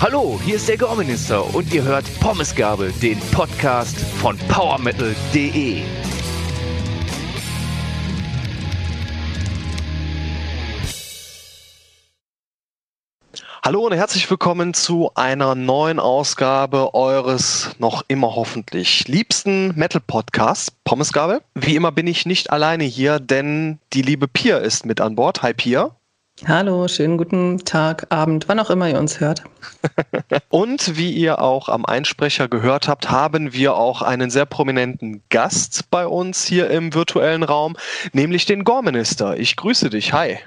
Hallo, hier ist der Gorminister und ihr hört Pommesgabel, den Podcast von PowerMetal.de. Hallo und herzlich willkommen zu einer neuen Ausgabe eures noch immer hoffentlich liebsten Metal Podcasts, Pommesgabel. Wie immer bin ich nicht alleine hier, denn die liebe Pia ist mit an Bord. Hi Pia. Hallo, schönen guten Tag, Abend, wann auch immer ihr uns hört. und wie ihr auch am Einsprecher gehört habt, haben wir auch einen sehr prominenten Gast bei uns hier im virtuellen Raum, nämlich den Gorminister. Ich grüße dich. Hi.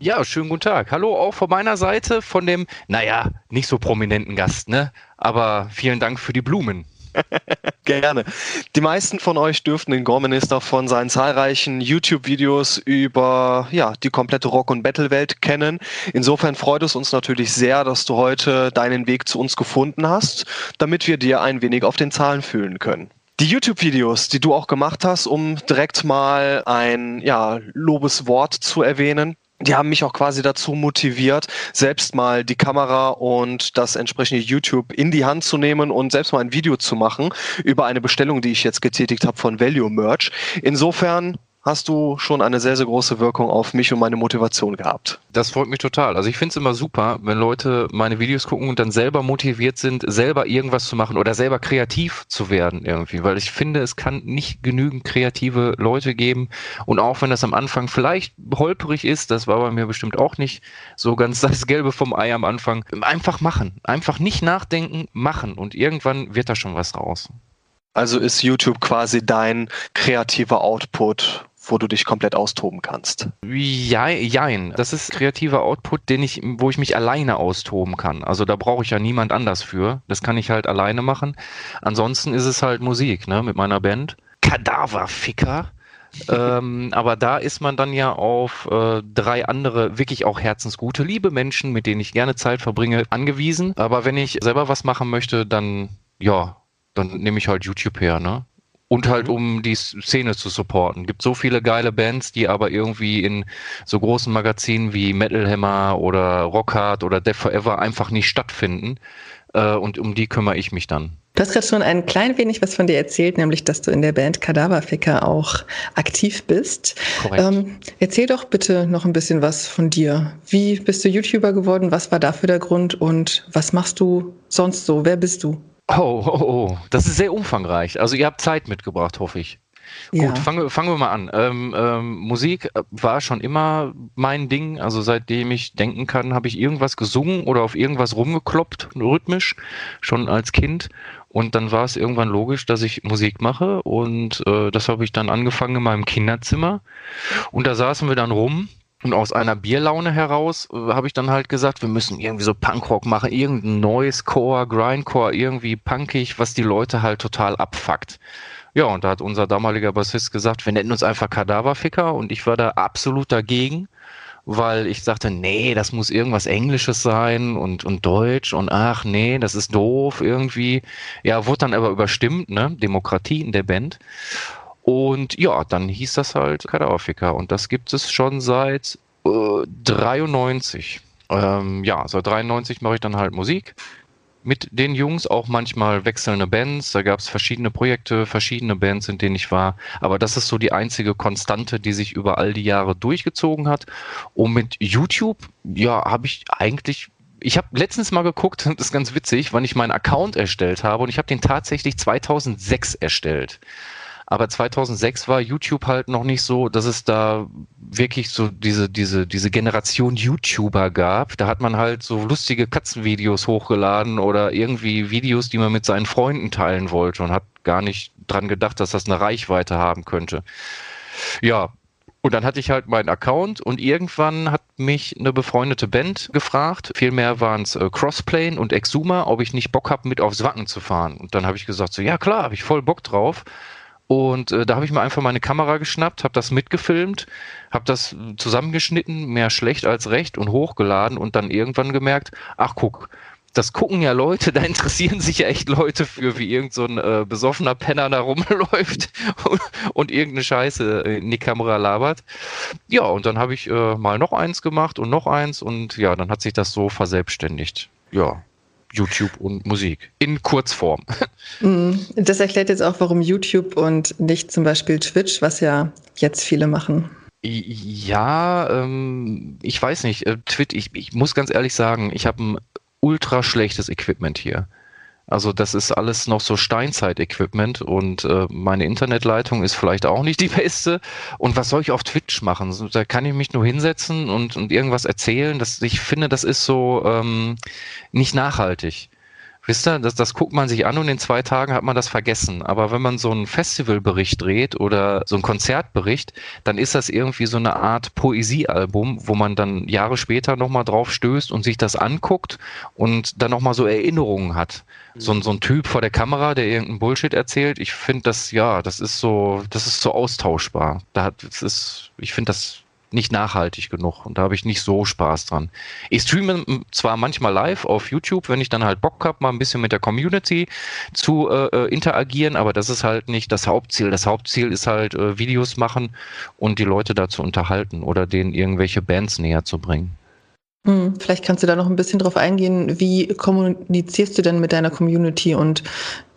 Ja, schönen guten Tag. Hallo auch von meiner Seite, von dem, naja, nicht so prominenten Gast, ne? Aber vielen Dank für die Blumen. Gerne. Die meisten von euch dürften den Gorminister von seinen zahlreichen YouTube-Videos über ja, die komplette Rock- und Battle-Welt kennen. Insofern freut es uns natürlich sehr, dass du heute deinen Weg zu uns gefunden hast, damit wir dir ein wenig auf den Zahlen fühlen können. Die YouTube-Videos, die du auch gemacht hast, um direkt mal ein ja, Lobeswort zu erwähnen, die haben mich auch quasi dazu motiviert, selbst mal die Kamera und das entsprechende YouTube in die Hand zu nehmen und selbst mal ein Video zu machen über eine Bestellung, die ich jetzt getätigt habe von Value Merch. Insofern hast du schon eine sehr, sehr große Wirkung auf mich und meine Motivation gehabt. Das freut mich total. Also ich finde es immer super, wenn Leute meine Videos gucken und dann selber motiviert sind, selber irgendwas zu machen oder selber kreativ zu werden irgendwie, weil ich finde, es kann nicht genügend kreative Leute geben und auch wenn das am Anfang vielleicht holperig ist, das war bei mir bestimmt auch nicht so ganz das Gelbe vom Ei am Anfang, einfach machen, einfach nicht nachdenken, machen und irgendwann wird da schon was raus. Also ist YouTube quasi dein kreativer Output wo du dich komplett austoben kannst. Ja, jein. Das ist kreativer Output, den ich, wo ich mich alleine austoben kann. Also da brauche ich ja niemand anders für. Das kann ich halt alleine machen. Ansonsten ist es halt Musik, ne, mit meiner Band. Kadaverficker. ähm, aber da ist man dann ja auf äh, drei andere wirklich auch herzensgute, liebe Menschen, mit denen ich gerne Zeit verbringe, angewiesen. Aber wenn ich selber was machen möchte, dann ja, dann nehme ich halt YouTube her, ne? Und halt, mhm. um die Szene zu supporten. Gibt so viele geile Bands, die aber irgendwie in so großen Magazinen wie Metal Hammer oder Rockhard oder Death Forever einfach nicht stattfinden. Äh, und um die kümmere ich mich dann. Du hast gerade schon ein klein wenig was von dir erzählt, nämlich, dass du in der Band Kadaverficker auch aktiv bist. Korrekt. Ähm, erzähl doch bitte noch ein bisschen was von dir. Wie bist du YouTuber geworden? Was war dafür der Grund? Und was machst du sonst so? Wer bist du? Oh, oh, oh, das ist sehr umfangreich. Also ihr habt Zeit mitgebracht, hoffe ich. Ja. Gut, fangen, fangen wir mal an. Ähm, ähm, Musik war schon immer mein Ding. Also seitdem ich denken kann, habe ich irgendwas gesungen oder auf irgendwas rumgekloppt, rhythmisch, schon als Kind. Und dann war es irgendwann logisch, dass ich Musik mache. Und äh, das habe ich dann angefangen in meinem Kinderzimmer. Und da saßen wir dann rum und aus einer Bierlaune heraus äh, habe ich dann halt gesagt, wir müssen irgendwie so Punkrock machen, irgendein neues Core, Grindcore, irgendwie punkig, was die Leute halt total abfuckt. Ja, und da hat unser damaliger Bassist gesagt, wir nennen uns einfach Kadaverficker und ich war da absolut dagegen, weil ich sagte, nee, das muss irgendwas Englisches sein und, und Deutsch und ach nee, das ist doof irgendwie. Ja, wurde dann aber überstimmt, ne? Demokratie in der Band. Und ja, dann hieß das halt Kadaverficker und das gibt es schon seit äh, 93. Ähm, ja, seit 93 mache ich dann halt Musik mit den Jungs, auch manchmal wechselnde Bands. Da gab es verschiedene Projekte, verschiedene Bands, in denen ich war. Aber das ist so die einzige Konstante, die sich über all die Jahre durchgezogen hat. Und mit YouTube, ja, habe ich eigentlich ich habe letztens mal geguckt, das ist ganz witzig, wann ich meinen Account erstellt habe und ich habe den tatsächlich 2006 erstellt. Aber 2006 war YouTube halt noch nicht so, dass es da wirklich so diese, diese, diese Generation YouTuber gab. Da hat man halt so lustige Katzenvideos hochgeladen oder irgendwie Videos, die man mit seinen Freunden teilen wollte und hat gar nicht dran gedacht, dass das eine Reichweite haben könnte. Ja, und dann hatte ich halt meinen Account und irgendwann hat mich eine befreundete Band gefragt, vielmehr waren es äh, Crossplane und Exuma, ob ich nicht Bock habe, mit aufs Wacken zu fahren. Und dann habe ich gesagt, so ja klar, habe ich voll Bock drauf. Und äh, da habe ich mir einfach meine Kamera geschnappt, habe das mitgefilmt, habe das zusammengeschnitten, mehr schlecht als recht und hochgeladen und dann irgendwann gemerkt, ach guck, das gucken ja Leute, da interessieren sich ja echt Leute für, wie irgend so ein äh, besoffener Penner da rumläuft und, und, irgendeine Scheiße in die Kamera labert. Ja, und dann habe ich äh, mal noch eins gemacht und noch eins und ja, dann hat sich das so verselbstständigt. Ja, YouTube und Musik in Kurzform. Mhm. Das erklärt jetzt auch, warum YouTube und nicht zum Beispiel Twitch, was ja jetzt viele machen. Ja, ähm, ich weiß nicht. Äh, Twitch, ich, ich muss ganz ehrlich sagen, ich habe ein ultra schlechtes Equipment hier. Also das ist alles noch so Steinzeit-Equipment und äh, meine Internetleitung ist vielleicht auch nicht die beste. Und was soll ich auf Twitch machen? Da kann ich mich nur hinsetzen und, und irgendwas erzählen. Das, ich finde, das ist so ähm, nicht nachhaltig. Wisst ihr, das, das guckt man sich an und in zwei Tagen hat man das vergessen. Aber wenn man so einen Festivalbericht dreht oder so einen Konzertbericht, dann ist das irgendwie so eine Art Poesiealbum, wo man dann Jahre später nochmal drauf stößt und sich das anguckt und dann nochmal so Erinnerungen hat. So, so ein Typ vor der Kamera, der irgendeinen Bullshit erzählt, ich finde das, ja, das ist so, das ist so austauschbar. Da hat, das ist, ich finde das nicht nachhaltig genug und da habe ich nicht so Spaß dran. Ich streame zwar manchmal live auf YouTube, wenn ich dann halt Bock habe, mal ein bisschen mit der Community zu äh, äh, interagieren, aber das ist halt nicht das Hauptziel. Das Hauptziel ist halt äh, Videos machen und die Leute dazu unterhalten oder denen irgendwelche Bands näher zu bringen. Hm, vielleicht kannst du da noch ein bisschen drauf eingehen. Wie kommunizierst du denn mit deiner Community und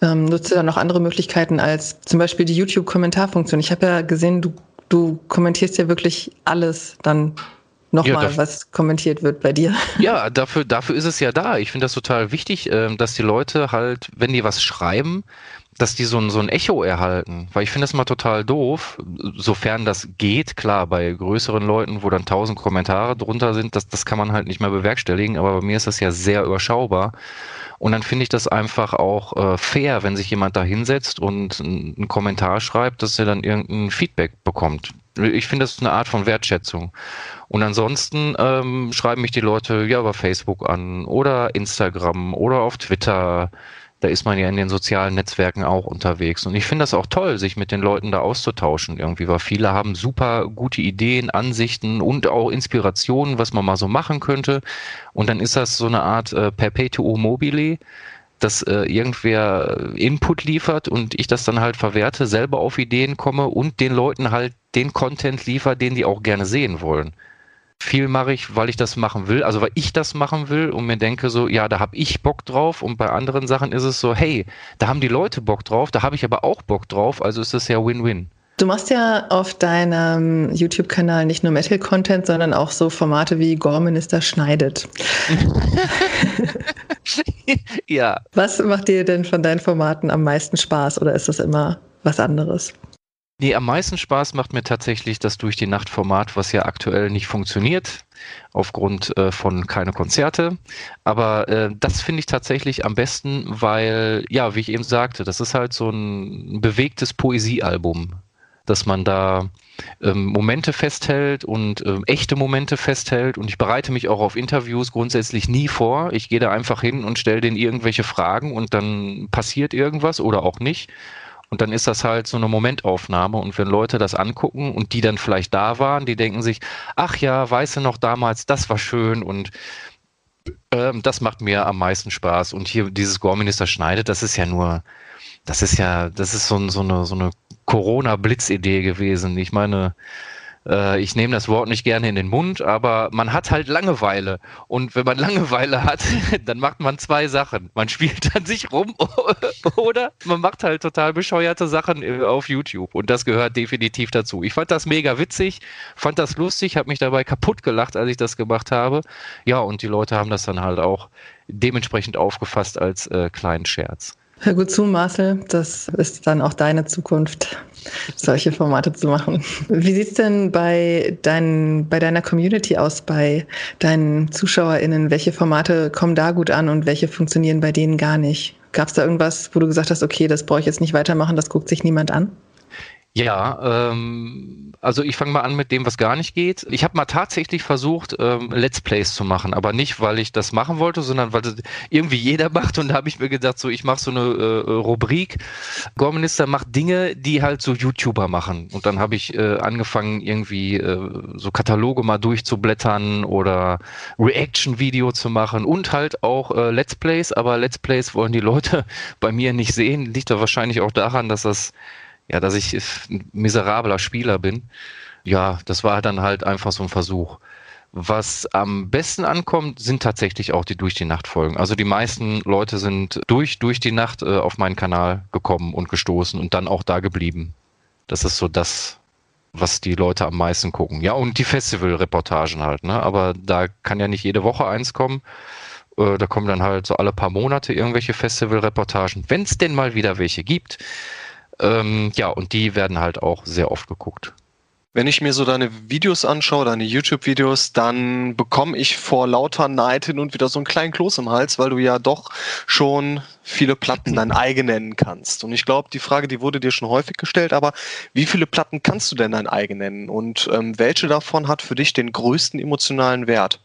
ähm, nutzt du da noch andere Möglichkeiten als zum Beispiel die YouTube-Kommentarfunktion? Ich habe ja gesehen, du du kommentierst ja wirklich alles dann nochmal, ja, was kommentiert wird bei dir. Ja, dafür, dafür ist es ja da. Ich finde das total wichtig, ähm, dass die Leute halt, wenn die was schreiben, dass die so ein, so ein Echo erhalten. Weil ich finde das mal total doof, sofern das geht. Klar, bei größeren Leuten, wo dann tausend Kommentare drunter sind, das, das kann man halt nicht mehr bewerkstelligen. Aber bei mir ist das ja sehr überschaubar. Und dann finde ich das einfach auch äh, fair, wenn sich jemand da hinsetzt und einen Kommentar schreibt, dass er dann irgendein Feedback bekommt. Ich finde, das eine Art von Wertschätzung. Und ansonsten ähm, schreiben mich die Leute ja über Facebook an oder Instagram oder auf Twitter da ist man ja in den sozialen Netzwerken auch unterwegs. Und ich finde das auch toll, sich mit den Leuten da auszutauschen irgendwie, weil viele haben super gute Ideen, Ansichten und auch Inspirationen, was man mal so machen könnte. Und dann ist das so eine Art äh, Perpetuum mobile, dass äh, irgendwer Input liefert und ich das dann halt verwerte, selber auf Ideen komme und den Leuten halt den Content liefert, den die auch gerne sehen wollen viel mache ich, weil ich das machen will, also weil ich das machen will und mir denke so, ja, da habe ich Bock drauf und bei anderen Sachen ist es so, hey, da haben die Leute Bock drauf, da habe ich aber auch Bock drauf, also ist das ja Win-Win. Du machst ja auf deinem YouTube-Kanal nicht nur Metal-Content, sondern auch so Formate wie Gorminister schneidet. ja. Was macht dir denn von deinen Formaten am meisten Spaß oder ist das immer was anderes? Nee, am meisten Spaß macht mir tatsächlich das Durch die Nacht Format, was ja aktuell nicht funktioniert, aufgrund äh, von keine Konzerte. Aber äh, das finde ich tatsächlich am besten, weil, ja, wie ich eben sagte, das ist halt so ein bewegtes Poesiealbum, dass man da ähm, Momente festhält und ähm, echte Momente festhält. Und ich bereite mich auch auf Interviews grundsätzlich nie vor. Ich gehe da einfach hin und stelle denen irgendwelche Fragen und dann passiert irgendwas oder auch nicht. Und dann ist das halt so eine Momentaufnahme. Und wenn Leute das angucken und die dann vielleicht da waren, die denken sich, ach ja, weißt du noch damals, das war schön und ähm, das macht mir am meisten Spaß. Und hier dieses Gorminister schneidet, das ist ja nur, das ist ja, das ist so, so eine, so eine Corona-Blitzidee gewesen. Ich meine, äh, ich nehme das Wort nicht gerne in den Mund, aber man hat halt Langeweile. Und wenn man Langeweile hat, dann macht man zwei Sachen. Man spielt an sich rum oder man macht halt total bescheuerte Sachen äh, auf YouTube. Und das gehört definitiv dazu. Ich fand das mega witzig, fand das lustig, habe mich dabei kaputt gelacht, als ich das gemacht habe. Ja, und die Leute haben das dann halt auch dementsprechend aufgefasst als äh, kleinen Scherz. Hör gut zu, Marcel. Das ist dann auch deine Zukunft, solche Formate zu machen. Wie sieht es denn bei, dein, bei deiner Community aus, bei deinen ZuschauerInnen? Welche Formate kommen da gut an und welche funktionieren bei denen gar nicht? Gab es da irgendwas, wo du gesagt hast, okay, das brauche ich jetzt nicht weitermachen, das guckt sich niemand an? Ja, ähm, also ich fange mal an mit dem, was gar nicht geht. Ich habe mal tatsächlich versucht, ähm, Let's Plays zu machen, aber nicht, weil ich das machen wollte, sondern weil irgendwie jeder macht. Und da habe ich mir gedacht, so ich mache so eine äh, Rubrik. Gorminister macht Dinge, die halt so YouTuber machen. Und dann habe ich äh, angefangen, irgendwie äh, so Kataloge mal durchzublättern oder Reaction-Video zu machen und halt auch äh, Let's Plays. Aber Let's Plays wollen die Leute bei mir nicht sehen. Liegt da wahrscheinlich auch daran, dass das ja, dass ich ein miserabler Spieler bin. Ja, das war dann halt einfach so ein Versuch. Was am besten ankommt, sind tatsächlich auch die durch die Nacht Folgen. Also die meisten Leute sind durch durch die Nacht äh, auf meinen Kanal gekommen und gestoßen und dann auch da geblieben. Das ist so das, was die Leute am meisten gucken. Ja, und die Festival-Reportagen halt, ne? Aber da kann ja nicht jede Woche eins kommen. Äh, da kommen dann halt so alle paar Monate irgendwelche Festival-Reportagen, wenn es denn mal wieder welche gibt. Ähm, ja, und die werden halt auch sehr oft geguckt. Wenn ich mir so deine Videos anschaue, deine YouTube-Videos, dann bekomme ich vor lauter Neid hin und wieder so einen kleinen Kloß im Hals, weil du ja doch schon viele Platten dein eigen nennen kannst. Und ich glaube, die Frage, die wurde dir schon häufig gestellt, aber wie viele Platten kannst du denn dein eigen nennen? Und ähm, welche davon hat für dich den größten emotionalen Wert?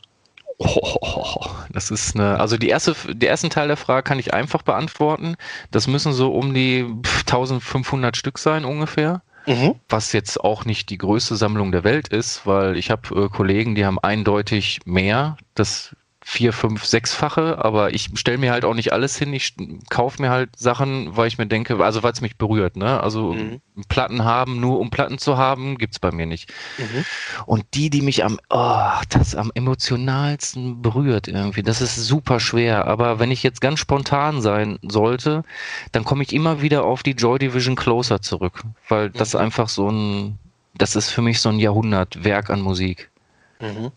Oh, das ist eine, also die erste, den ersten Teil der Frage kann ich einfach beantworten. Das müssen so um die 1500 Stück sein ungefähr. Mhm. Was jetzt auch nicht die größte Sammlung der Welt ist, weil ich habe äh, Kollegen, die haben eindeutig mehr. Das vier, fünf, sechsfache, aber ich stelle mir halt auch nicht alles hin. Ich kaufe mir halt Sachen, weil ich mir denke, also weil es mich berührt. Ne? Also mhm. Platten haben, nur um Platten zu haben, gibt's bei mir nicht. Mhm. Und die, die mich am, oh, das am emotionalsten berührt irgendwie, das ist super schwer. Aber wenn ich jetzt ganz spontan sein sollte, dann komme ich immer wieder auf die Joy Division Closer zurück, weil das mhm. einfach so ein, das ist für mich so ein Jahrhundertwerk an Musik. Mhm.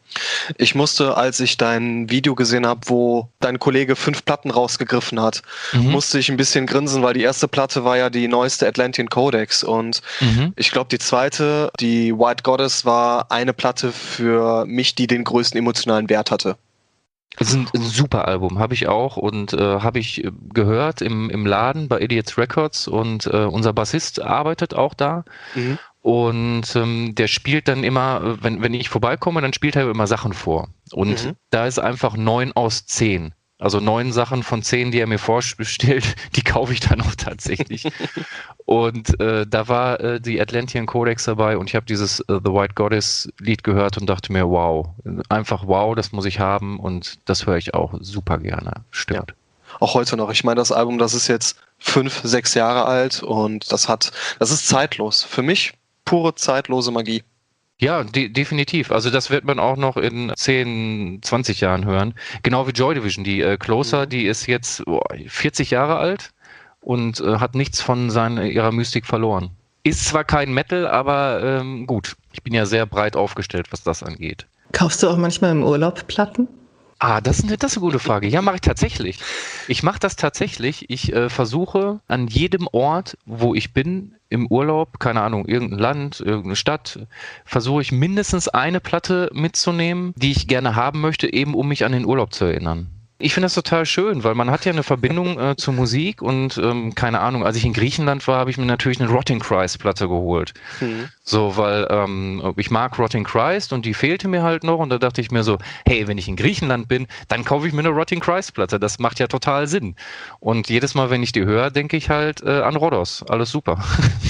Ich musste, als ich dein Video gesehen habe, wo dein Kollege fünf Platten rausgegriffen hat, mhm. musste ich ein bisschen grinsen, weil die erste Platte war ja die neueste Atlantean Codex und mhm. ich glaube, die zweite, die White Goddess, war eine Platte für mich, die den größten emotionalen Wert hatte. Das ist ein, ein super Album, habe ich auch und äh, habe ich äh, gehört im, im Laden bei Idiots Records und äh, unser Bassist arbeitet auch da. Mhm. Und ähm, der spielt dann immer, wenn, wenn ich vorbeikomme, dann spielt er immer Sachen vor. Und mhm. da ist einfach neun aus zehn. Also neun Sachen von zehn, die er mir vorstellt, die kaufe ich dann auch tatsächlich. und äh, da war äh, die Atlantean Codex dabei und ich habe dieses äh, The White Goddess Lied gehört und dachte mir, wow, einfach wow, das muss ich haben und das höre ich auch super gerne. Stimmt. Ja. Auch heute noch. Ich meine, das Album, das ist jetzt fünf, sechs Jahre alt und das hat, das ist zeitlos. Für mich pure zeitlose Magie. Ja, de definitiv. Also das wird man auch noch in 10, 20 Jahren hören. Genau wie Joy Division. Die äh, Closer, mhm. die ist jetzt oh, 40 Jahre alt und äh, hat nichts von seiner, ihrer Mystik verloren. Ist zwar kein Metal, aber ähm, gut. Ich bin ja sehr breit aufgestellt, was das angeht. Kaufst du auch manchmal im Urlaub Platten? Ah, das ist, eine, das ist eine gute Frage. Ja, mache ich tatsächlich. Ich mache das tatsächlich. Ich äh, versuche an jedem Ort, wo ich bin, im Urlaub, keine Ahnung, irgendein Land, irgendeine Stadt, versuche ich mindestens eine Platte mitzunehmen, die ich gerne haben möchte, eben um mich an den Urlaub zu erinnern. Ich finde das total schön, weil man hat ja eine Verbindung äh, zur Musik und ähm, keine Ahnung, als ich in Griechenland war, habe ich mir natürlich eine Rotting Christ Platte geholt. Mhm. So, weil ähm, ich mag Rotting Christ und die fehlte mir halt noch und da dachte ich mir so, hey, wenn ich in Griechenland bin, dann kaufe ich mir eine Rotting Christ Platte. Das macht ja total Sinn. Und jedes Mal, wenn ich die höre, denke ich halt äh, an Rhodos. Alles super.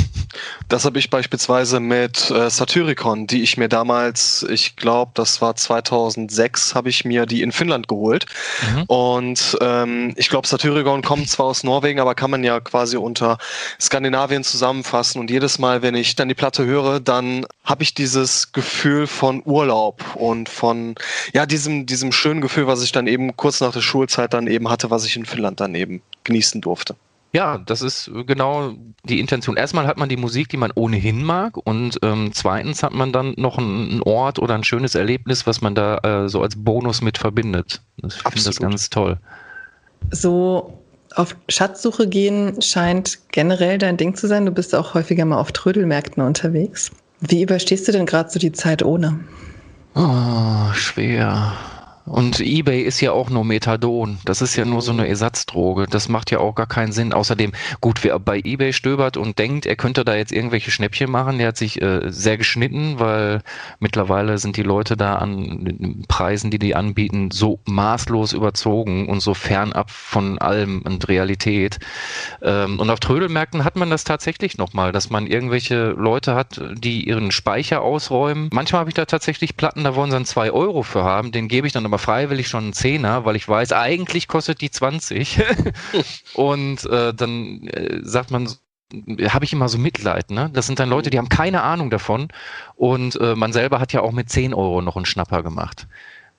Das habe ich beispielsweise mit äh, Satyricon, die ich mir damals, ich glaube, das war 2006, habe ich mir die in Finnland geholt. Mhm. Und ähm, ich glaube, Satyricon kommt zwar aus Norwegen, aber kann man ja quasi unter Skandinavien zusammenfassen. Und jedes Mal, wenn ich dann die Platte höre, dann habe ich dieses Gefühl von Urlaub und von ja diesem diesem schönen Gefühl, was ich dann eben kurz nach der Schulzeit dann eben hatte, was ich in Finnland dann eben genießen durfte. Ja, das ist genau die Intention. Erstmal hat man die Musik, die man ohnehin mag, und ähm, zweitens hat man dann noch einen Ort oder ein schönes Erlebnis, was man da äh, so als Bonus mit verbindet. Ich finde das ganz toll. So auf Schatzsuche gehen scheint generell dein Ding zu sein. Du bist auch häufiger mal auf Trödelmärkten unterwegs. Wie überstehst du denn gerade so die Zeit ohne? Oh, schwer. Und eBay ist ja auch nur Methadon. Das ist ja nur so eine Ersatzdroge. Das macht ja auch gar keinen Sinn. Außerdem, gut, wer bei eBay stöbert und denkt, er könnte da jetzt irgendwelche Schnäppchen machen, der hat sich äh, sehr geschnitten, weil mittlerweile sind die Leute da an Preisen, die die anbieten, so maßlos überzogen und so fernab von allem und Realität. Ähm, und auf Trödelmärkten hat man das tatsächlich nochmal, dass man irgendwelche Leute hat, die ihren Speicher ausräumen. Manchmal habe ich da tatsächlich Platten, da wollen sie dann zwei Euro für haben. Den gebe ich dann aber aber freiwillig schon einen Zehner, weil ich weiß, eigentlich kostet die 20. und äh, dann äh, sagt man, habe ich immer so Mitleid, ne? Das sind dann Leute, die haben keine Ahnung davon und äh, man selber hat ja auch mit 10 Euro noch einen Schnapper gemacht.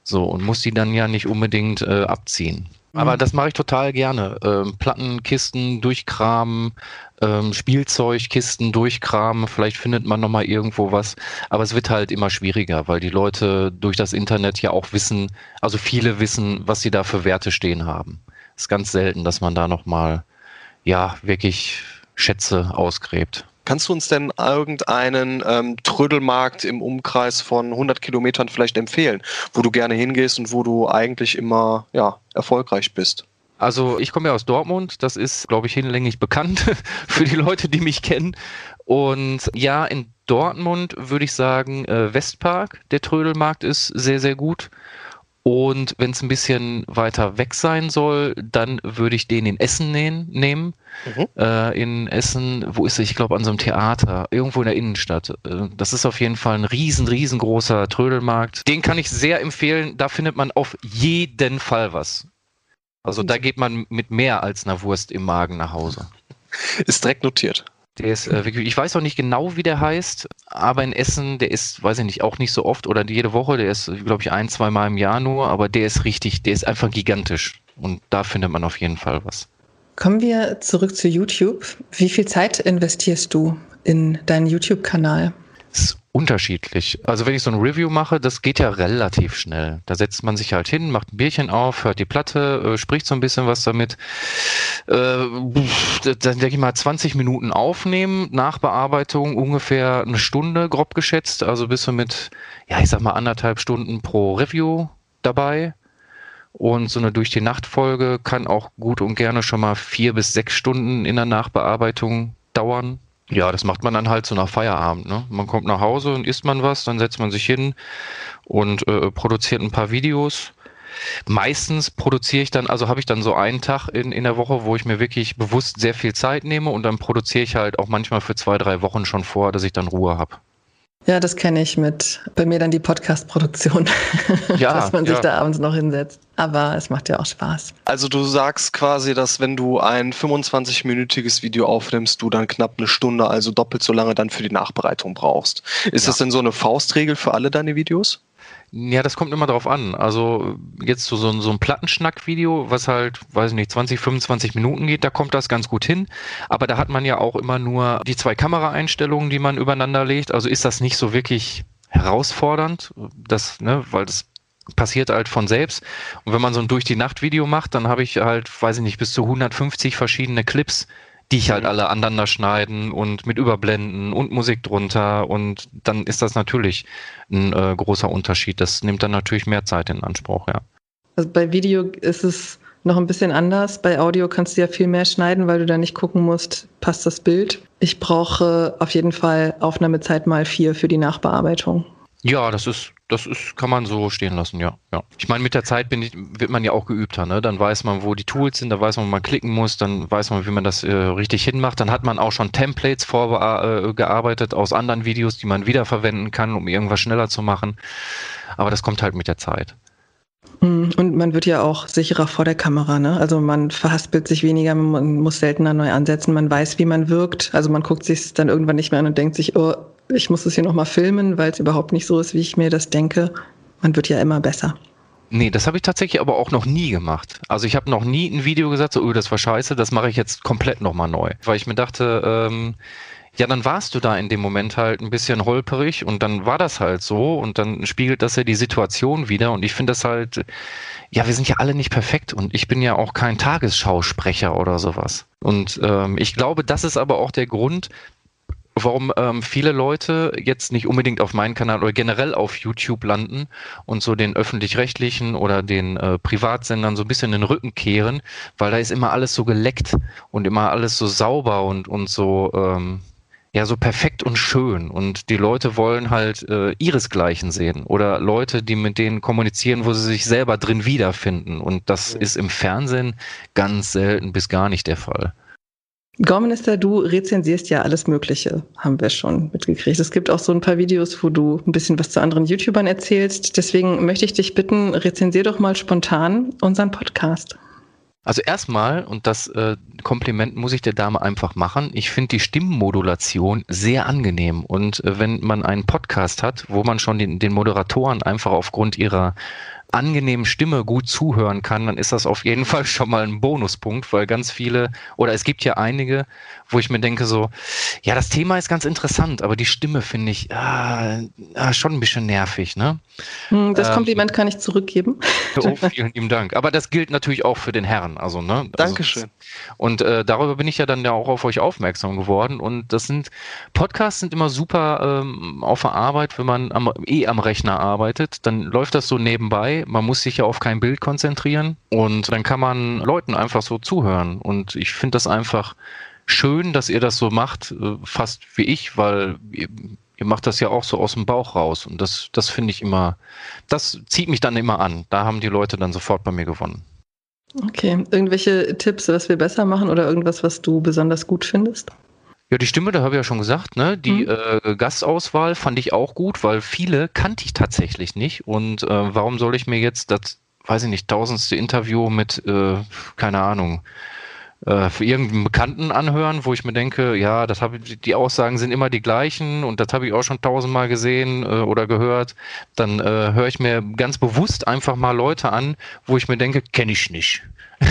So, und muss die dann ja nicht unbedingt äh, abziehen. Aber mhm. das mache ich total gerne. Ähm, Plattenkisten durchkramen, ähm, Spielzeugkisten durchkramen, vielleicht findet man nochmal irgendwo was. Aber es wird halt immer schwieriger, weil die Leute durch das Internet ja auch wissen, also viele wissen, was sie da für Werte stehen haben. Es ist ganz selten, dass man da nochmal, ja, wirklich Schätze ausgräbt. Kannst du uns denn irgendeinen ähm, Trödelmarkt im Umkreis von 100 Kilometern vielleicht empfehlen, wo du gerne hingehst und wo du eigentlich immer ja, erfolgreich bist? Also ich komme ja aus Dortmund, das ist, glaube ich, hinlänglich bekannt für die Leute, die mich kennen. Und ja, in Dortmund würde ich sagen, äh, Westpark, der Trödelmarkt ist sehr, sehr gut. Und wenn es ein bisschen weiter weg sein soll, dann würde ich den in Essen nähen, nehmen. Mhm. Äh, in Essen, wo ist er? Ich glaube, an so einem Theater, irgendwo in der Innenstadt. Äh, das ist auf jeden Fall ein riesen, riesengroßer Trödelmarkt. Den kann ich sehr empfehlen. Da findet man auf jeden Fall was. Also da geht man mit mehr als einer Wurst im Magen nach Hause. Ist direkt notiert. Der ist äh, wirklich, ich weiß auch nicht genau, wie der heißt, aber in Essen, der ist, weiß ich nicht, auch nicht so oft oder jede Woche, der ist, glaube ich, ein, zwei Mal im Jahr nur, aber der ist richtig, der ist einfach gigantisch. Und da findet man auf jeden Fall was. Kommen wir zurück zu YouTube. Wie viel Zeit investierst du in deinen YouTube-Kanal? Unterschiedlich. Also wenn ich so ein Review mache, das geht ja relativ schnell. Da setzt man sich halt hin, macht ein Bierchen auf, hört die Platte, äh, spricht so ein bisschen was damit. Äh, dann denke ich mal 20 Minuten aufnehmen, Nachbearbeitung ungefähr eine Stunde grob geschätzt. Also bist du mit, ja ich sag mal anderthalb Stunden pro Review dabei. Und so eine durch die Nacht Folge kann auch gut und gerne schon mal vier bis sechs Stunden in der Nachbearbeitung dauern. Ja, das macht man dann halt so nach Feierabend. Ne? Man kommt nach Hause und isst man was, dann setzt man sich hin und äh, produziert ein paar Videos. Meistens produziere ich dann, also habe ich dann so einen Tag in, in der Woche, wo ich mir wirklich bewusst sehr viel Zeit nehme und dann produziere ich halt auch manchmal für zwei, drei Wochen schon vor, dass ich dann Ruhe habe. Ja, das kenne ich mit bei mir dann die Podcast-Produktion, ja, dass man sich ja. da abends noch hinsetzt. Aber es macht ja auch Spaß. Also du sagst quasi, dass wenn du ein 25-minütiges Video aufnimmst, du dann knapp eine Stunde, also doppelt so lange dann für die Nachbereitung brauchst. Ist ja. das denn so eine Faustregel für alle deine Videos? Ja, das kommt immer drauf an. Also jetzt so, so, so ein Plattenschnack-Video, was halt, weiß ich nicht, 20, 25 Minuten geht, da kommt das ganz gut hin. Aber da hat man ja auch immer nur die zwei Kameraeinstellungen, die man übereinander legt. Also ist das nicht so wirklich herausfordernd, das, ne, weil das passiert halt von selbst. Und wenn man so ein durch die Nacht Video macht, dann habe ich halt, weiß ich nicht, bis zu 150 verschiedene Clips, die ich halt mhm. alle aneinander schneiden und mit Überblenden und Musik drunter und dann ist das natürlich ein äh, großer Unterschied. Das nimmt dann natürlich mehr Zeit in Anspruch, ja. Also bei Video ist es noch ein bisschen anders. Bei Audio kannst du ja viel mehr schneiden, weil du da nicht gucken musst, passt das Bild. Ich brauche auf jeden Fall Aufnahmezeit mal vier für die Nachbearbeitung. Ja, das ist, das ist, kann man so stehen lassen, ja. ja. Ich meine, mit der Zeit ich, wird man ja auch geübter, ne? Dann weiß man, wo die Tools sind, da weiß man, wo man klicken muss, dann weiß man, wie man das äh, richtig hinmacht. Dann hat man auch schon Templates vorgearbeitet äh, aus anderen Videos, die man wiederverwenden kann, um irgendwas schneller zu machen. Aber das kommt halt mit der Zeit. Mhm. Und man wird ja auch sicherer vor der Kamera, ne? Also man verhaspelt sich weniger, man muss seltener neu ansetzen, man weiß, wie man wirkt. Also man guckt sich dann irgendwann nicht mehr an und denkt sich, oh, ich muss es hier nochmal filmen, weil es überhaupt nicht so ist, wie ich mir das denke. Man wird ja immer besser. Nee, das habe ich tatsächlich aber auch noch nie gemacht. Also ich habe noch nie ein Video gesagt, so, oh, das war scheiße, das mache ich jetzt komplett nochmal neu. Weil ich mir dachte, ähm, ja, dann warst du da in dem Moment halt ein bisschen holperig und dann war das halt so und dann spiegelt das ja die Situation wieder und ich finde das halt, ja, wir sind ja alle nicht perfekt und ich bin ja auch kein Tagesschausprecher oder sowas. Und ähm, ich glaube, das ist aber auch der Grund, warum ähm, viele Leute jetzt nicht unbedingt auf meinen Kanal oder generell auf YouTube landen und so den öffentlich-rechtlichen oder den äh, Privatsendern so ein bisschen den Rücken kehren, weil da ist immer alles so geleckt und immer alles so sauber und, und so, ähm, ja, so perfekt und schön. Und die Leute wollen halt äh, ihresgleichen sehen oder Leute, die mit denen kommunizieren, wo sie sich selber drin wiederfinden. Und das ist im Fernsehen ganz selten bis gar nicht der Fall. Gorminister, du rezensierst ja alles Mögliche, haben wir schon mitgekriegt. Es gibt auch so ein paar Videos, wo du ein bisschen was zu anderen YouTubern erzählst. Deswegen möchte ich dich bitten, rezensier doch mal spontan unseren Podcast. Also erstmal, und das äh, Kompliment muss ich der Dame einfach machen, ich finde die Stimmmodulation sehr angenehm. Und äh, wenn man einen Podcast hat, wo man schon den, den Moderatoren einfach aufgrund ihrer angenehmen Stimme gut zuhören kann, dann ist das auf jeden Fall schon mal ein Bonuspunkt, weil ganz viele, oder es gibt ja einige, wo ich mir denke so, ja, das Thema ist ganz interessant, aber die Stimme finde ich ah, ah, schon ein bisschen nervig, ne? Hm, das ähm, Kompliment kann ich zurückgeben. Oh, vielen lieben Dank. Aber das gilt natürlich auch für den Herrn, also, ne? Also, Dankeschön. Und äh, darüber bin ich ja dann ja auch auf euch aufmerksam geworden und das sind, Podcasts sind immer super ähm, auf der Arbeit, wenn man am, eh am Rechner arbeitet, dann läuft das so nebenbei, man muss sich ja auf kein Bild konzentrieren und dann kann man Leuten einfach so zuhören und ich finde das einfach schön, dass ihr das so macht, äh, fast wie ich, weil ihr, ihr macht das ja auch so aus dem Bauch raus. Und das, das finde ich immer, das zieht mich dann immer an. Da haben die Leute dann sofort bei mir gewonnen. Okay, irgendwelche Tipps, was wir besser machen oder irgendwas, was du besonders gut findest? Ja, die Stimme, da habe ich ja schon gesagt, ne? Die mhm. äh, Gastauswahl fand ich auch gut, weil viele kannte ich tatsächlich nicht. Und äh, warum soll ich mir jetzt das, weiß ich nicht, tausendste Interview mit, äh, keine Ahnung, äh, für irgendeinen Bekannten anhören, wo ich mir denke, ja, das habe die Aussagen sind immer die gleichen und das habe ich auch schon tausendmal gesehen äh, oder gehört, dann äh, höre ich mir ganz bewusst einfach mal Leute an, wo ich mir denke, kenne ich nicht.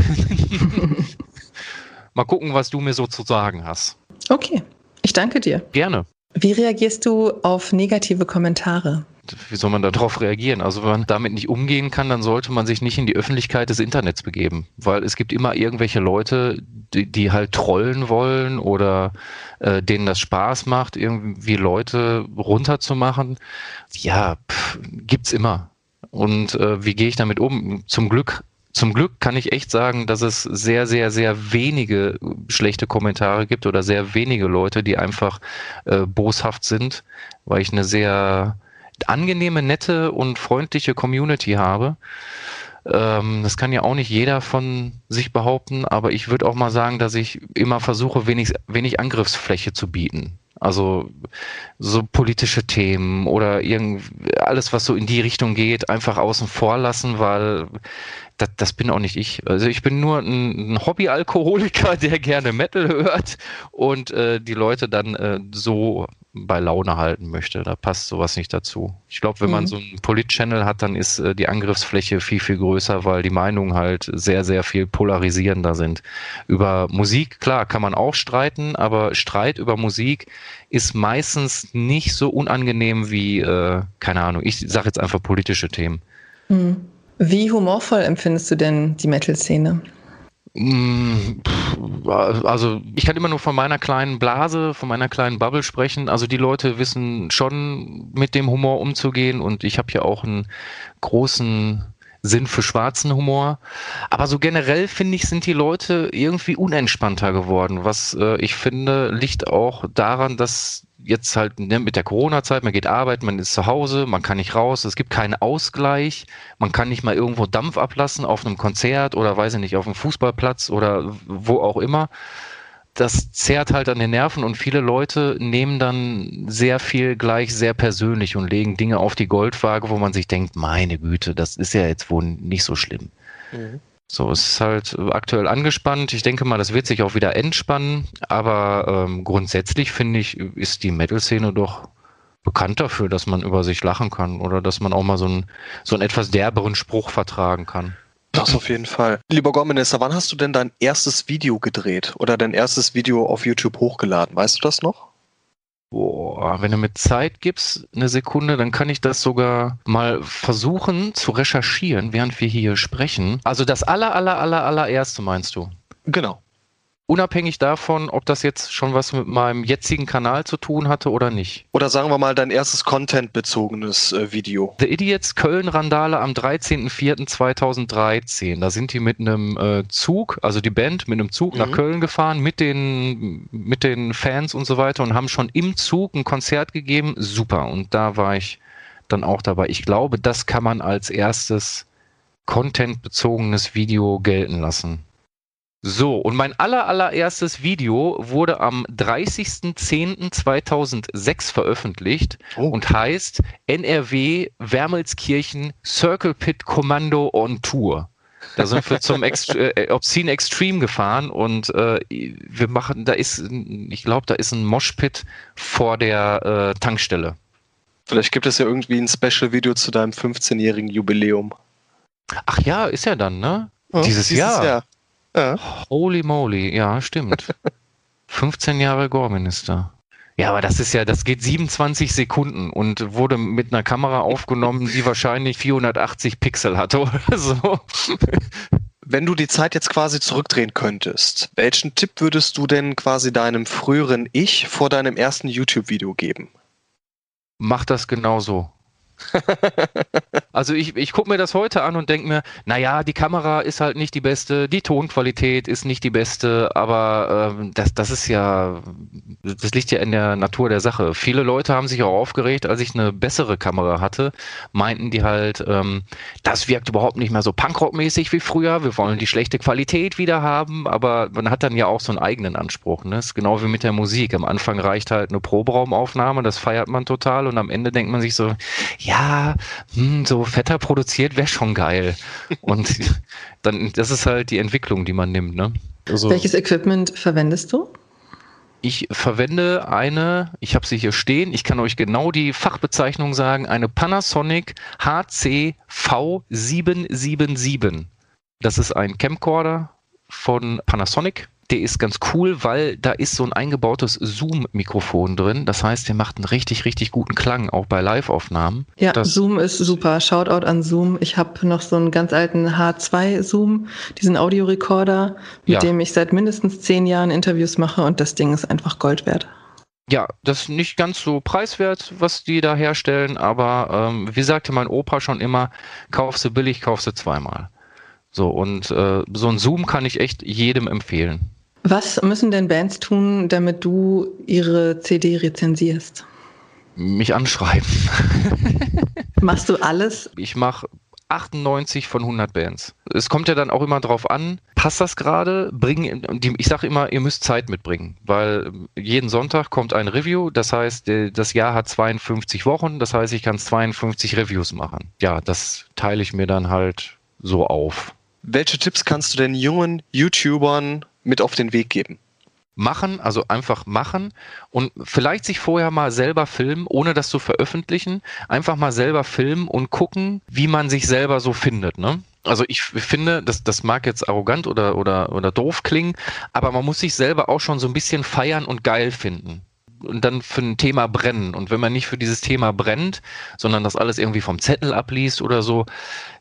mal gucken, was du mir so zu sagen hast. Okay, ich danke dir. Gerne. Wie reagierst du auf negative Kommentare? wie soll man darauf reagieren? Also wenn man damit nicht umgehen kann, dann sollte man sich nicht in die Öffentlichkeit des Internets begeben, weil es gibt immer irgendwelche Leute, die, die halt trollen wollen oder äh, denen das Spaß macht, irgendwie Leute runterzumachen. Ja, pff, gibt's immer. Und äh, wie gehe ich damit um? Zum Glück zum Glück kann ich echt sagen, dass es sehr, sehr, sehr wenige schlechte Kommentare gibt oder sehr wenige Leute, die einfach äh, boshaft sind, weil ich eine sehr angenehme, nette und freundliche Community habe. Ähm, das kann ja auch nicht jeder von sich behaupten, aber ich würde auch mal sagen, dass ich immer versuche, wenig, wenig Angriffsfläche zu bieten. Also so politische Themen oder irgend, alles, was so in die Richtung geht, einfach außen vor lassen, weil das, das bin auch nicht ich. Also ich bin nur ein, ein Hobbyalkoholiker, der gerne Metal hört und äh, die Leute dann äh, so bei Laune halten möchte. Da passt sowas nicht dazu. Ich glaube, wenn mhm. man so einen Polit-Channel hat, dann ist äh, die Angriffsfläche viel, viel größer, weil die Meinungen halt sehr, sehr viel polarisierender sind. Über Musik, klar, kann man auch streiten, aber Streit über Musik ist meistens nicht so unangenehm wie, äh, keine Ahnung, ich sage jetzt einfach politische Themen. Mhm. Wie humorvoll empfindest du denn die Metal-Szene? Mm, also ich kann immer nur von meiner kleinen Blase, von meiner kleinen Bubble sprechen. Also die Leute wissen schon mit dem Humor umzugehen und ich habe ja auch einen großen Sinn für schwarzen Humor. Aber so generell finde ich, sind die Leute irgendwie unentspannter geworden. Was äh, ich finde, liegt auch daran, dass jetzt halt ne, mit der Corona-Zeit, man geht arbeiten, man ist zu Hause, man kann nicht raus, es gibt keinen Ausgleich, man kann nicht mal irgendwo Dampf ablassen auf einem Konzert oder weiß ich nicht, auf einem Fußballplatz oder wo auch immer. Das zerrt halt an den Nerven und viele Leute nehmen dann sehr viel gleich sehr persönlich und legen Dinge auf die Goldwaage, wo man sich denkt, meine Güte, das ist ja jetzt wohl nicht so schlimm. Mhm. So, es ist halt aktuell angespannt. Ich denke mal, das wird sich auch wieder entspannen. Aber ähm, grundsätzlich finde ich, ist die Metal-Szene doch bekannt dafür, dass man über sich lachen kann oder dass man auch mal so einen, so einen etwas derberen Spruch vertragen kann. Das auf jeden Fall. Lieber Gorminister, wann hast du denn dein erstes Video gedreht oder dein erstes Video auf YouTube hochgeladen? Weißt du das noch? Boah, wenn du mir Zeit gibst, eine Sekunde, dann kann ich das sogar mal versuchen zu recherchieren, während wir hier sprechen. Also das aller, aller, aller, allererste meinst du? Genau. Unabhängig davon, ob das jetzt schon was mit meinem jetzigen Kanal zu tun hatte oder nicht. Oder sagen wir mal dein erstes Content-bezogenes äh, Video. The Idiots Köln-Randale am 13.04.2013. Da sind die mit einem äh, Zug, also die Band mit einem Zug mhm. nach Köln gefahren, mit den, mit den Fans und so weiter und haben schon im Zug ein Konzert gegeben. Super. Und da war ich dann auch dabei. Ich glaube, das kann man als erstes Content-bezogenes Video gelten lassen. So, und mein aller, allererstes Video wurde am 30.10.2006 veröffentlicht oh. und heißt NRW Wermelskirchen Circle Pit Kommando on Tour. Da sind wir zum Ext äh, Obscene Extreme gefahren und äh, wir machen, da ist, ich glaube, da ist ein Moshpit vor der äh, Tankstelle. Vielleicht gibt es ja irgendwie ein Special-Video zu deinem 15-jährigen Jubiläum. Ach ja, ist ja dann, ne? Oh, dieses, dieses Jahr. Jahr. Ja. Holy moly, ja, stimmt. 15 Jahre Gore-Minister. Ja, aber das ist ja, das geht 27 Sekunden und wurde mit einer Kamera aufgenommen, die wahrscheinlich 480 Pixel hatte oder so. Wenn du die Zeit jetzt quasi zurückdrehen könntest, welchen Tipp würdest du denn quasi deinem früheren Ich vor deinem ersten YouTube-Video geben? Mach das genauso. also ich, ich gucke mir das heute an und denke mir, naja, die Kamera ist halt nicht die beste, die Tonqualität ist nicht die beste, aber ähm, das, das ist ja, das liegt ja in der Natur der Sache. Viele Leute haben sich auch aufgeregt, als ich eine bessere Kamera hatte, meinten die halt, ähm, das wirkt überhaupt nicht mehr so Punkrock-mäßig wie früher, wir wollen die schlechte Qualität wieder haben, aber man hat dann ja auch so einen eigenen Anspruch. Ne? Das ist genau wie mit der Musik. Am Anfang reicht halt eine Proberaumaufnahme, das feiert man total und am Ende denkt man sich so, ja, hm, so fetter produziert wäre schon geil. Und dann, das ist halt die Entwicklung, die man nimmt. Ne? Also, Welches Equipment verwendest du? Ich verwende eine, ich habe sie hier stehen, ich kann euch genau die Fachbezeichnung sagen, eine Panasonic HC V777. Das ist ein Camcorder von Panasonic der ist ganz cool, weil da ist so ein eingebautes Zoom-Mikrofon drin. Das heißt, der macht einen richtig, richtig guten Klang, auch bei Live-Aufnahmen. Ja, das Zoom ist super. Shoutout an Zoom. Ich habe noch so einen ganz alten H2-Zoom, diesen Audiorekorder, mit ja. dem ich seit mindestens zehn Jahren Interviews mache und das Ding ist einfach Gold wert. Ja, das ist nicht ganz so preiswert, was die da herstellen, aber ähm, wie sagte mein Opa schon immer, kaufst du billig, kaufst du zweimal. So, und äh, so ein Zoom kann ich echt jedem empfehlen. Was müssen denn Bands tun, damit du ihre CD rezensierst? Mich anschreiben. Machst du alles? Ich mache 98 von 100 Bands. Es kommt ja dann auch immer drauf an, passt das gerade? ich sage immer, ihr müsst Zeit mitbringen, weil jeden Sonntag kommt ein Review, das heißt, das Jahr hat 52 Wochen, das heißt, ich kann 52 Reviews machen. Ja, das teile ich mir dann halt so auf. Welche Tipps kannst du denn jungen YouTubern mit auf den Weg geben? Machen, also einfach machen und vielleicht sich vorher mal selber filmen, ohne das zu veröffentlichen. Einfach mal selber filmen und gucken, wie man sich selber so findet. Ne? Also ich finde, das, das mag jetzt arrogant oder, oder, oder doof klingen, aber man muss sich selber auch schon so ein bisschen feiern und geil finden und dann für ein Thema brennen. Und wenn man nicht für dieses Thema brennt, sondern das alles irgendwie vom Zettel abliest oder so,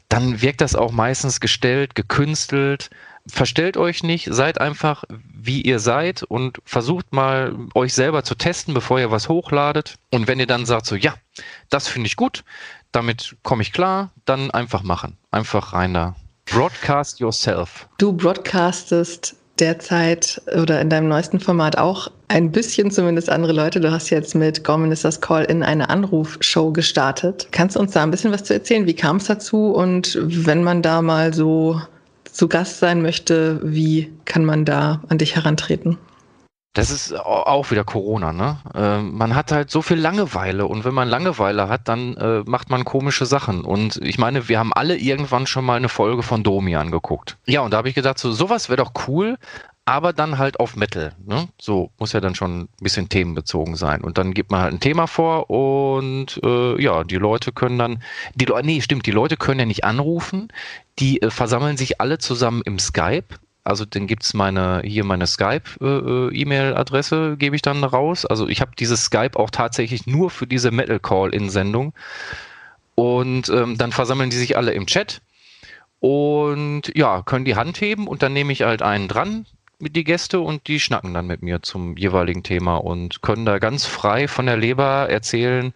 dann wirkt das auch meistens gestellt, gekünstelt verstellt euch nicht, seid einfach wie ihr seid und versucht mal euch selber zu testen, bevor ihr was hochladet. Und wenn ihr dann sagt so, ja, das finde ich gut, damit komme ich klar, dann einfach machen. Einfach rein da. Broadcast yourself. Du broadcastest derzeit oder in deinem neuesten Format auch ein bisschen zumindest andere Leute. Du hast jetzt mit Gore Ministers Call in eine Anrufshow gestartet. Kannst du uns da ein bisschen was zu erzählen? Wie kam es dazu? Und wenn man da mal so zu Gast sein möchte, wie kann man da an dich herantreten? Das ist auch wieder Corona, ne? Äh, man hat halt so viel Langeweile und wenn man Langeweile hat, dann äh, macht man komische Sachen. Und ich meine, wir haben alle irgendwann schon mal eine Folge von Domi angeguckt. Ja, und da habe ich gedacht, so sowas wäre doch cool, aber dann halt auf Metal. Ne? So muss ja dann schon ein bisschen themenbezogen sein. Und dann gibt man halt ein Thema vor und äh, ja, die Leute können dann, die nee, stimmt, die Leute können ja nicht anrufen, die äh, versammeln sich alle zusammen im Skype. Also dann gibt's meine, hier meine Skype-E-Mail-Adresse, äh, gebe ich dann raus. Also ich habe dieses Skype auch tatsächlich nur für diese Metal Call-In-Sendung. Und ähm, dann versammeln die sich alle im Chat und ja, können die Hand heben und dann nehme ich halt einen dran, die Gäste und die schnacken dann mit mir zum jeweiligen Thema und können da ganz frei von der Leber erzählen,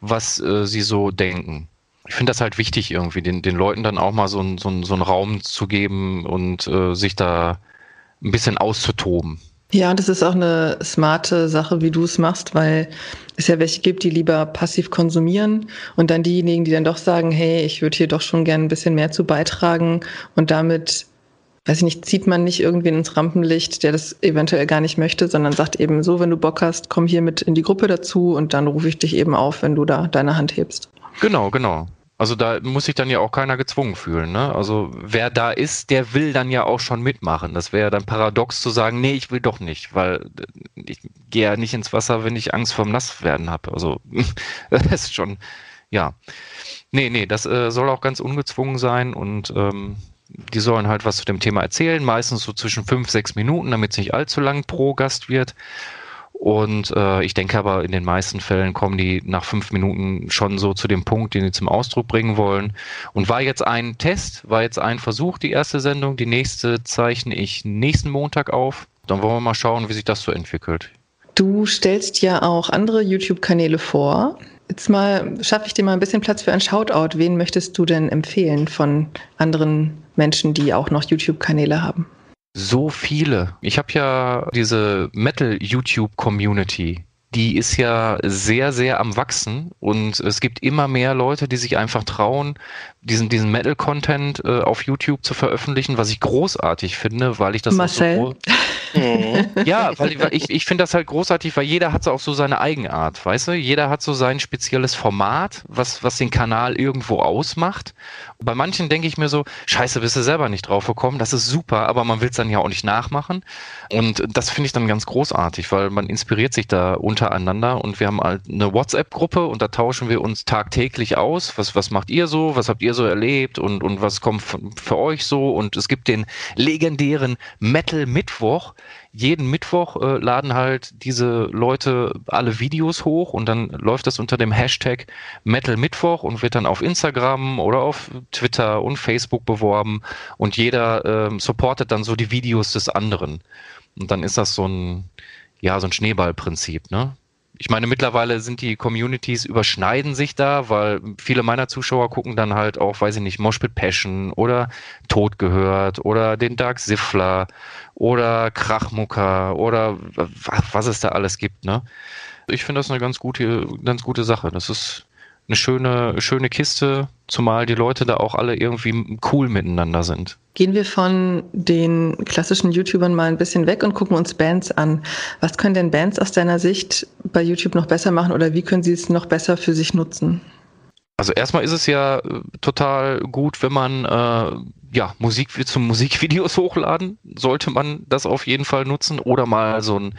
was äh, sie so denken. Ich finde das halt wichtig, irgendwie, den, den Leuten dann auch mal so, so, so einen Raum zu geben und äh, sich da ein bisschen auszutoben. Ja, das ist auch eine smarte Sache, wie du es machst, weil es ja welche gibt, die lieber passiv konsumieren und dann diejenigen, die dann doch sagen, hey, ich würde hier doch schon gerne ein bisschen mehr zu beitragen und damit, weiß ich nicht, zieht man nicht irgendwen ins Rampenlicht, der das eventuell gar nicht möchte, sondern sagt eben so, wenn du Bock hast, komm hier mit in die Gruppe dazu und dann rufe ich dich eben auf, wenn du da deine Hand hebst. Genau, genau. Also da muss sich dann ja auch keiner gezwungen fühlen. Ne? Also wer da ist, der will dann ja auch schon mitmachen. Das wäre ja dann paradox zu sagen, nee, ich will doch nicht, weil ich gehe ja nicht ins Wasser, wenn ich Angst vorm Nasswerden habe. Also das ist schon, ja. Nee, nee, das äh, soll auch ganz ungezwungen sein und ähm, die sollen halt was zu dem Thema erzählen, meistens so zwischen fünf, sechs Minuten, damit es nicht allzu lang pro Gast wird. Und äh, ich denke aber, in den meisten Fällen kommen die nach fünf Minuten schon so zu dem Punkt, den sie zum Ausdruck bringen wollen. Und war jetzt ein Test, war jetzt ein Versuch, die erste Sendung. Die nächste zeichne ich nächsten Montag auf. Dann wollen wir mal schauen, wie sich das so entwickelt. Du stellst ja auch andere YouTube-Kanäle vor. Jetzt mal schaffe ich dir mal ein bisschen Platz für ein Shoutout. Wen möchtest du denn empfehlen von anderen Menschen, die auch noch YouTube-Kanäle haben? so viele. Ich habe ja diese Metal-YouTube-Community. Die ist ja sehr, sehr am Wachsen und es gibt immer mehr Leute, die sich einfach trauen, diesen, diesen Metal-Content äh, auf YouTube zu veröffentlichen, was ich großartig finde, weil ich das Marcel. So mhm. ja, weil, weil ich, ich finde das halt großartig, weil jeder hat so auch so seine Eigenart, weißt du? Jeder hat so sein spezielles Format, was, was den Kanal irgendwo ausmacht. Und bei manchen denke ich mir so, scheiße, bist du selber nicht drauf gekommen, das ist super, aber man will es dann ja auch nicht nachmachen. Und das finde ich dann ganz großartig, weil man inspiriert sich da untereinander und wir haben halt eine WhatsApp-Gruppe und da tauschen wir uns tagtäglich aus. Was, was macht ihr so? Was habt ihr so erlebt und, und was kommt für euch so? Und es gibt den legendären Metal Mittwoch. Jeden Mittwoch äh, laden halt diese Leute alle Videos hoch und dann läuft das unter dem Hashtag Metal Mittwoch und wird dann auf Instagram oder auf Twitter und Facebook beworben und jeder äh, supportet dann so die Videos des anderen. Und dann ist das so ein, ja, so ein Schneeballprinzip, ne? Ich meine, mittlerweile sind die Communities überschneiden sich da, weil viele meiner Zuschauer gucken dann halt auch, weiß ich nicht, Moshpit Passion oder Tod gehört oder den Dark Siffler oder Krachmucker oder was es da alles gibt, ne? Ich finde das eine ganz gute, ganz gute Sache. Das ist eine schöne, schöne Kiste, zumal die Leute da auch alle irgendwie cool miteinander sind. Gehen wir von den klassischen YouTubern mal ein bisschen weg und gucken uns Bands an. Was können denn Bands aus deiner Sicht bei YouTube noch besser machen oder wie können sie es noch besser für sich nutzen? Also erstmal ist es ja äh, total gut, wenn man äh, ja Musik zum Musikvideos hochladen, sollte man das auf jeden Fall nutzen oder mal so ein,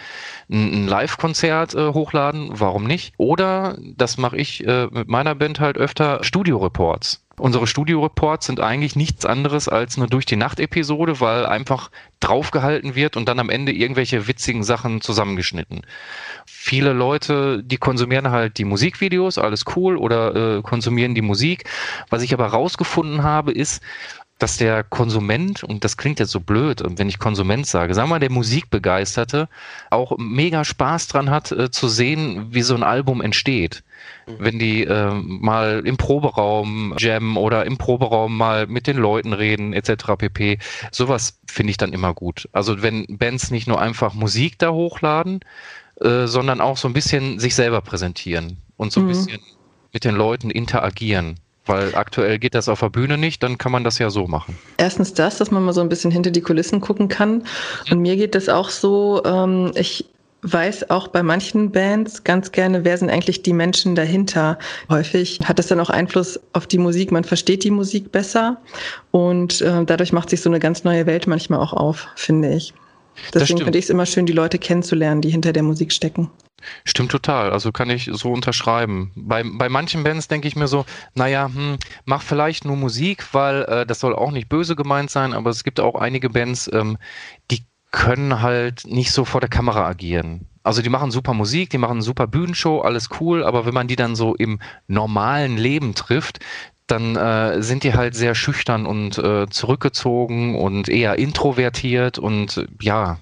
ein Live-Konzert äh, hochladen, warum nicht? Oder das mache ich äh, mit meiner Band halt öfter Studio-Reports. Unsere Studio-Reports sind eigentlich nichts anderes als eine Durch die Nacht-Episode, weil einfach draufgehalten wird und dann am Ende irgendwelche witzigen Sachen zusammengeschnitten. Viele Leute, die konsumieren halt die Musikvideos, alles cool, oder äh, konsumieren die Musik. Was ich aber rausgefunden habe, ist, dass der Konsument, und das klingt jetzt so blöd, wenn ich Konsument sage, sagen wir mal, der Musikbegeisterte auch mega Spaß dran hat, äh, zu sehen, wie so ein Album entsteht. Mhm. Wenn die äh, mal im Proberaum jammen oder im Proberaum mal mit den Leuten reden, etc. pp. Sowas finde ich dann immer gut. Also wenn Bands nicht nur einfach Musik da hochladen, äh, sondern auch so ein bisschen sich selber präsentieren und so ein mhm. bisschen mit den Leuten interagieren. Weil aktuell geht das auf der Bühne nicht, dann kann man das ja so machen. Erstens das, dass man mal so ein bisschen hinter die Kulissen gucken kann. Und mir geht das auch so, ähm, ich weiß auch bei manchen Bands ganz gerne, wer sind eigentlich die Menschen dahinter. Häufig hat das dann auch Einfluss auf die Musik. Man versteht die Musik besser und äh, dadurch macht sich so eine ganz neue Welt manchmal auch auf, finde ich. Deswegen finde ich es immer schön, die Leute kennenzulernen, die hinter der Musik stecken. Stimmt total. Also kann ich so unterschreiben. Bei, bei manchen Bands denke ich mir so, naja, hm, mach vielleicht nur Musik, weil äh, das soll auch nicht böse gemeint sein, aber es gibt auch einige Bands, ähm, die können halt nicht so vor der Kamera agieren. Also die machen super Musik, die machen super Bühnenshow, alles cool, aber wenn man die dann so im normalen Leben trifft, dann äh, sind die halt sehr schüchtern und äh, zurückgezogen und eher introvertiert und ja,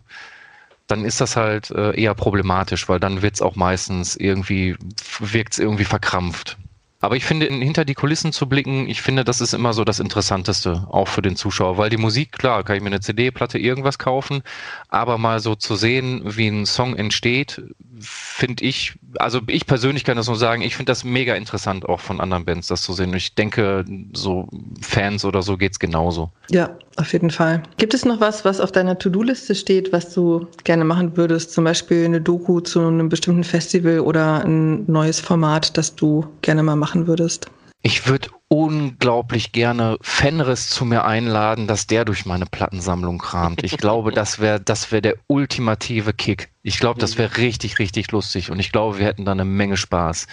dann ist das halt äh, eher problematisch, weil dann wird es auch meistens irgendwie, wirkt es irgendwie verkrampft. Aber ich finde, hinter die Kulissen zu blicken, ich finde, das ist immer so das Interessanteste, auch für den Zuschauer, weil die Musik, klar, kann ich mir eine CD-Platte irgendwas kaufen, aber mal so zu sehen, wie ein Song entsteht, finde ich, also ich persönlich kann das nur sagen, ich finde das mega interessant, auch von anderen Bands das zu sehen. Und ich denke, so Fans oder so geht es genauso. Ja, auf jeden Fall. Gibt es noch was, was auf deiner To-Do-Liste steht, was du gerne machen würdest? Zum Beispiel eine Doku zu einem bestimmten Festival oder ein neues Format, das du gerne mal machen würdest? Ich würde unglaublich gerne Fenris zu mir einladen, dass der durch meine Plattensammlung kramt. Ich glaube, das wäre das wäre der ultimative Kick. Ich glaube, das wäre richtig, richtig lustig und ich glaube, wir hätten da eine Menge Spaß.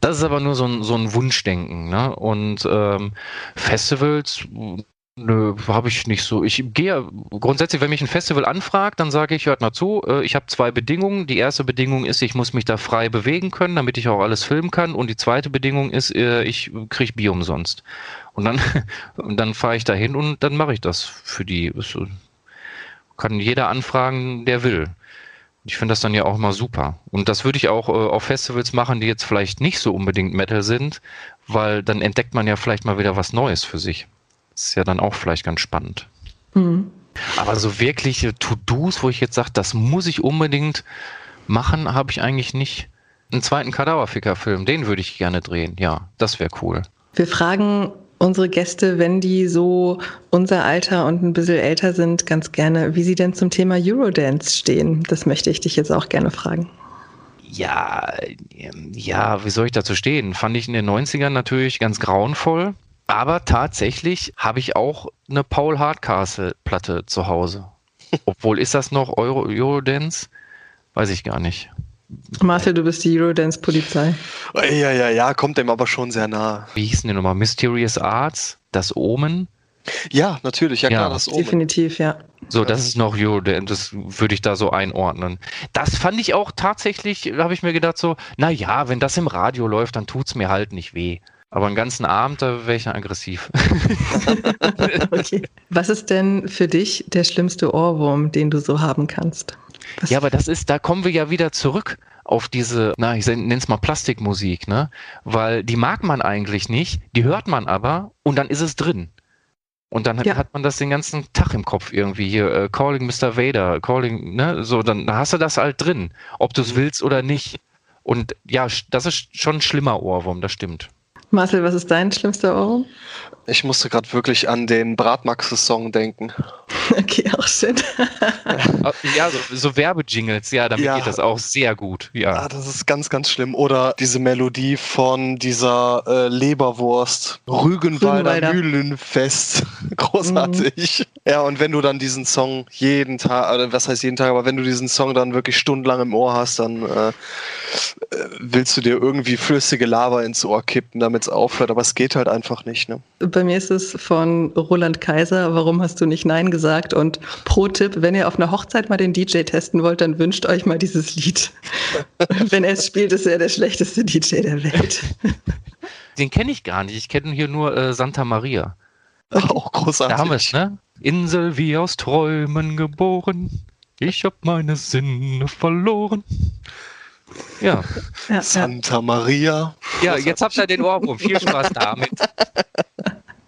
Das ist aber nur so ein, so ein Wunschdenken. Ne? Und ähm, Festivals, Nö, habe ich nicht so. Ich gehe grundsätzlich, wenn mich ein Festival anfragt, dann sage ich, hört mal zu, äh, ich habe zwei Bedingungen. Die erste Bedingung ist, ich muss mich da frei bewegen können, damit ich auch alles filmen kann. Und die zweite Bedingung ist, äh, ich kriege Bier umsonst. Und dann, und dann fahre ich da hin und dann mache ich das für die. Kann jeder anfragen, der will. Ich finde das dann ja auch immer super. Und das würde ich auch äh, auf Festivals machen, die jetzt vielleicht nicht so unbedingt Metal sind, weil dann entdeckt man ja vielleicht mal wieder was Neues für sich. Das ist ja dann auch vielleicht ganz spannend. Mhm. Aber so wirkliche To-Dos, wo ich jetzt sage, das muss ich unbedingt machen, habe ich eigentlich nicht. Einen zweiten Kadaverficker-Film, den würde ich gerne drehen. Ja, das wäre cool. Wir fragen unsere Gäste, wenn die so unser Alter und ein bisschen älter sind, ganz gerne, wie sie denn zum Thema Eurodance stehen. Das möchte ich dich jetzt auch gerne fragen. Ja, ähm, ja, wie soll ich dazu stehen? Fand ich in den 90ern natürlich ganz grauenvoll. Aber tatsächlich habe ich auch eine Paul Hardcastle-Platte zu Hause. Obwohl, ist das noch Euro Eurodance? Weiß ich gar nicht. Marcel, du bist die Eurodance-Polizei. Ja, ja, ja, kommt dem aber schon sehr nah. Wie hießen die nochmal? Mysterious Arts? Das Omen? Ja, natürlich, ja, ja klar, das Omen. Definitiv, ja. So, das ist noch Eurodance, das würde ich da so einordnen. Das fand ich auch tatsächlich, habe ich mir gedacht so, na ja, wenn das im Radio läuft, dann tut es mir halt nicht weh. Aber einen ganzen Abend, da wäre ich aggressiv. okay. Was ist denn für dich der schlimmste Ohrwurm, den du so haben kannst? Was ja, aber das ist, da kommen wir ja wieder zurück auf diese, na, ich nenne es mal Plastikmusik, ne? Weil die mag man eigentlich nicht, die hört man aber und dann ist es drin. Und dann ja. hat man das den ganzen Tag im Kopf irgendwie hier, uh, Calling Mr. Vader, Calling, ne? So, dann hast du das halt drin, ob du es mhm. willst oder nicht. Und ja, das ist schon ein schlimmer Ohrwurm, das stimmt. Marcel, was ist dein schlimmster Ohrwurm? Ich musste gerade wirklich an den Bratmaxes-Song denken. Okay, auch schön. ja, so, so Werbejingles, ja, damit ja. geht das auch sehr gut. Ja. Ah, das ist ganz, ganz schlimm. Oder diese Melodie von dieser äh, Leberwurst, Rügenwalder, Rügenwalder. Mühlenfest. Großartig. Mhm. Ja, und wenn du dann diesen Song jeden Tag, oder was heißt jeden Tag, aber wenn du diesen Song dann wirklich stundenlang im Ohr hast, dann äh, äh willst du dir irgendwie flüssige Lava ins Ohr kippen, damit es aufhört. Aber es geht halt einfach nicht. Ne? Bei mir ist es von Roland Kaiser, warum hast du nicht Nein gesagt? Und pro Tipp, wenn ihr auf einer Hochzeit mal den DJ testen wollt, dann wünscht euch mal dieses Lied. wenn er es spielt, ist er der schlechteste DJ der Welt. Den kenne ich gar nicht. Ich kenne hier nur äh, Santa Maria. Auch großartig. Da haben wir es, ne? Insel wie aus Träumen geboren. Ich hab meine Sinne verloren. Ja. ja Santa Maria. Ja, jetzt habt ihr den Ohrwurm. Viel Spaß damit.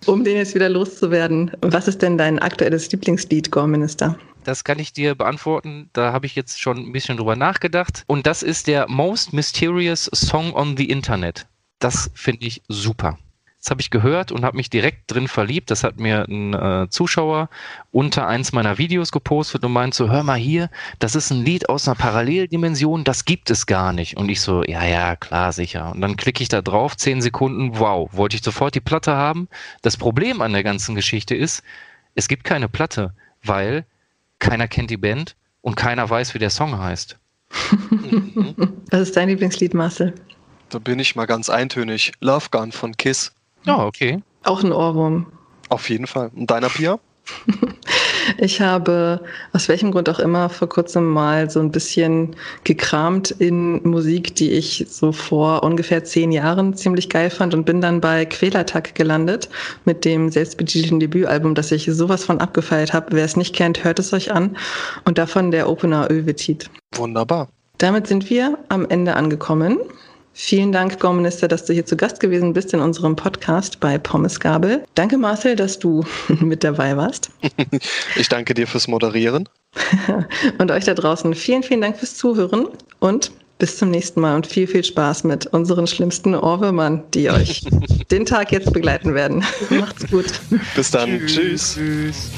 Um den jetzt wieder loszuwerden, was ist denn dein aktuelles Lieblingslied, Gorminister? Das kann ich dir beantworten. Da habe ich jetzt schon ein bisschen drüber nachgedacht. Und das ist der Most Mysterious Song on the Internet. Das finde ich super. Das habe ich gehört und habe mich direkt drin verliebt. Das hat mir ein äh, Zuschauer unter eins meiner Videos gepostet und meint so, hör mal hier, das ist ein Lied aus einer Paralleldimension, das gibt es gar nicht. Und ich so, ja, ja, klar, sicher. Und dann klicke ich da drauf, zehn Sekunden, wow, wollte ich sofort die Platte haben. Das Problem an der ganzen Geschichte ist, es gibt keine Platte, weil keiner kennt die Band und keiner weiß, wie der Song heißt. Was ist dein Lieblingslied, Marcel? Da bin ich mal ganz eintönig. Love Gun von Kiss. Ja, okay. Auch ein Ohrwurm. Auf jeden Fall. Und deiner Pia? Ich habe aus welchem Grund auch immer vor kurzem mal so ein bisschen gekramt in Musik, die ich so vor ungefähr zehn Jahren ziemlich geil fand und bin dann bei Quälertag gelandet mit dem selbstbetitelten Debütalbum, das ich sowas von abgefeiert habe. Wer es nicht kennt, hört es euch an. Und davon der Opener Övetit. Wunderbar. Damit sind wir am Ende angekommen. Vielen Dank, Gorminister, dass du hier zu Gast gewesen bist in unserem Podcast bei Pommes Gabel. Danke, Marcel, dass du mit dabei warst. Ich danke dir fürs Moderieren. und euch da draußen vielen, vielen Dank fürs Zuhören und bis zum nächsten Mal und viel, viel Spaß mit unseren schlimmsten Ohrwürmern, die euch den Tag jetzt begleiten werden. Macht's gut. Bis dann. Tschüss. Tschüss.